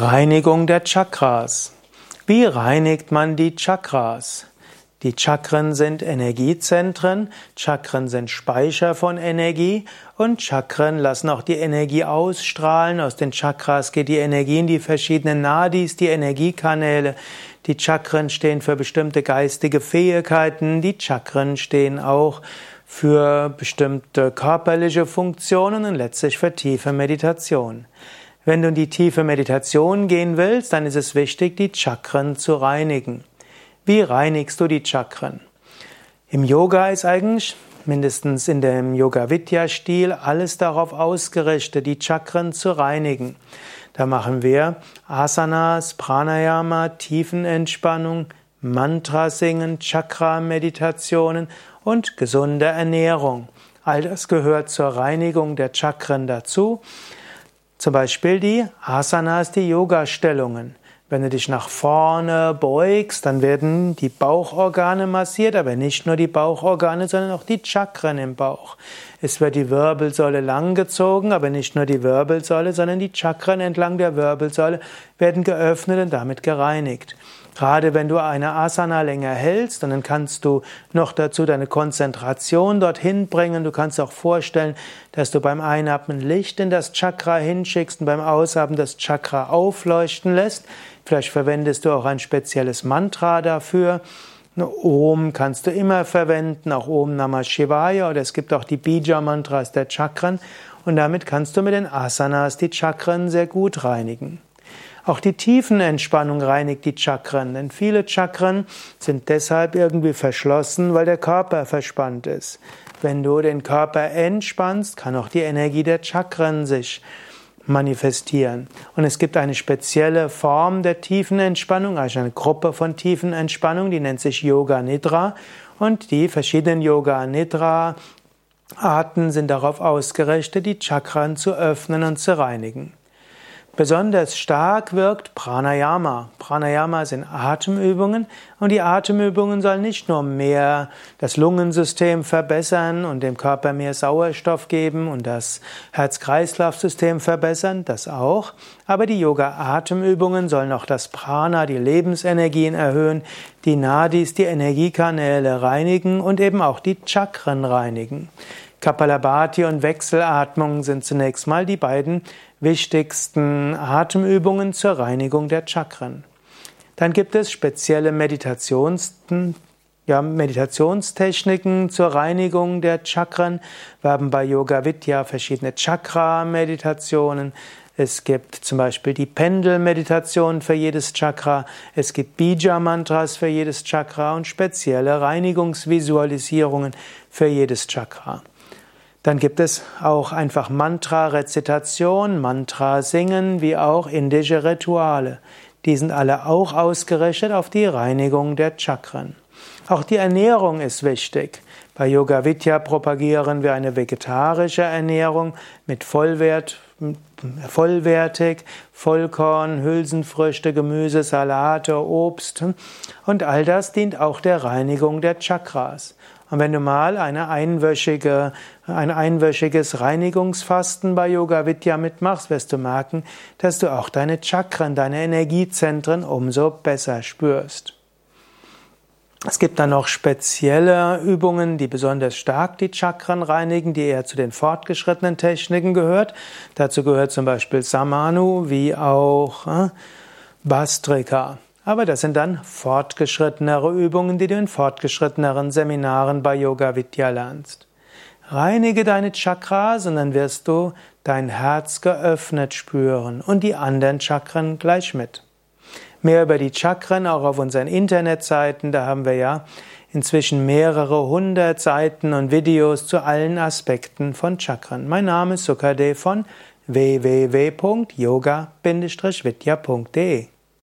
Reinigung der Chakras. Wie reinigt man die Chakras? Die Chakren sind Energiezentren, Chakren sind Speicher von Energie und Chakren lassen auch die Energie ausstrahlen. Aus den Chakras geht die Energie in die verschiedenen Nadis, die Energiekanäle. Die Chakren stehen für bestimmte geistige Fähigkeiten, die Chakren stehen auch für bestimmte körperliche Funktionen und letztlich für tiefe Meditation. Wenn du in die tiefe Meditation gehen willst, dann ist es wichtig, die Chakren zu reinigen. Wie reinigst du die Chakren? Im Yoga ist eigentlich, mindestens in dem Yoga-Vidya-Stil, alles darauf ausgerichtet, die Chakren zu reinigen. Da machen wir Asanas, Pranayama, Tiefenentspannung, Mantra singen, Chakra-Meditationen und gesunde Ernährung. All das gehört zur Reinigung der Chakren dazu. Zum Beispiel die Asanas, die Yoga-Stellungen. Wenn du dich nach vorne beugst, dann werden die Bauchorgane massiert, aber nicht nur die Bauchorgane, sondern auch die Chakren im Bauch. Es wird die Wirbelsäule langgezogen, aber nicht nur die Wirbelsäule, sondern die Chakren entlang der Wirbelsäule werden geöffnet und damit gereinigt. Gerade wenn du eine Asana länger hältst, dann kannst du noch dazu deine Konzentration dorthin bringen. Du kannst auch vorstellen, dass du beim Einatmen Licht in das Chakra hinschickst und beim Ausatmen das Chakra aufleuchten lässt. Vielleicht verwendest du auch ein spezielles Mantra dafür. Om kannst du immer verwenden, auch Om Namah Shivaya oder es gibt auch die Bija-Mantras der Chakren und damit kannst du mit den Asanas die Chakren sehr gut reinigen. Auch die Tiefenentspannung reinigt die Chakren, denn viele Chakren sind deshalb irgendwie verschlossen, weil der Körper verspannt ist. Wenn du den Körper entspannst, kann auch die Energie der Chakren sich manifestieren. Und es gibt eine spezielle Form der Tiefenentspannung, also eine Gruppe von Tiefenentspannung, die nennt sich Yoga Nidra. Und die verschiedenen Yoga Nidra Arten sind darauf ausgerichtet, die Chakren zu öffnen und zu reinigen. Besonders stark wirkt Pranayama. Pranayama sind Atemübungen und die Atemübungen sollen nicht nur mehr das Lungensystem verbessern und dem Körper mehr Sauerstoff geben und das Herz-Kreislauf-System verbessern, das auch, aber die Yoga-Atemübungen sollen auch das Prana, die Lebensenergien erhöhen, die Nadis, die Energiekanäle reinigen und eben auch die Chakren reinigen. Kapalabhati und Wechselatmung sind zunächst mal die beiden wichtigsten Atemübungen zur Reinigung der Chakren. Dann gibt es spezielle Meditations, ja, Meditationstechniken zur Reinigung der Chakren. Wir haben bei Yoga Vidya verschiedene Chakra-Meditationen. Es gibt zum Beispiel die Pendelmeditation für jedes Chakra. Es gibt Bija-Mantras für jedes Chakra und spezielle Reinigungsvisualisierungen für jedes Chakra. Dann gibt es auch einfach Mantra-Rezitation, Mantra-Singen, wie auch indische Rituale. Die sind alle auch ausgerichtet auf die Reinigung der Chakren. Auch die Ernährung ist wichtig. Bei Yoga Vidya propagieren wir eine vegetarische Ernährung mit Vollwert, vollwertig, Vollkorn, Hülsenfrüchte, Gemüse, Salate, Obst und all das dient auch der Reinigung der Chakras. Und wenn du mal eine einwöchige, ein einwöchiges Reinigungsfasten bei Yoga Vidya mitmachst, wirst du merken, dass du auch deine Chakren, deine Energiezentren umso besser spürst. Es gibt dann noch spezielle Übungen, die besonders stark die Chakren reinigen, die eher zu den fortgeschrittenen Techniken gehört. Dazu gehört zum Beispiel Samanu wie auch äh, Bastrika. Aber das sind dann fortgeschrittenere Übungen, die du in fortgeschritteneren Seminaren bei Yoga Vidya lernst. Reinige deine Chakras und dann wirst du dein Herz geöffnet spüren und die anderen Chakren gleich mit. Mehr über die Chakren auch auf unseren Internetseiten, da haben wir ja inzwischen mehrere hundert Seiten und Videos zu allen Aspekten von Chakren. Mein Name ist Sukade von www.yoga-vidya.de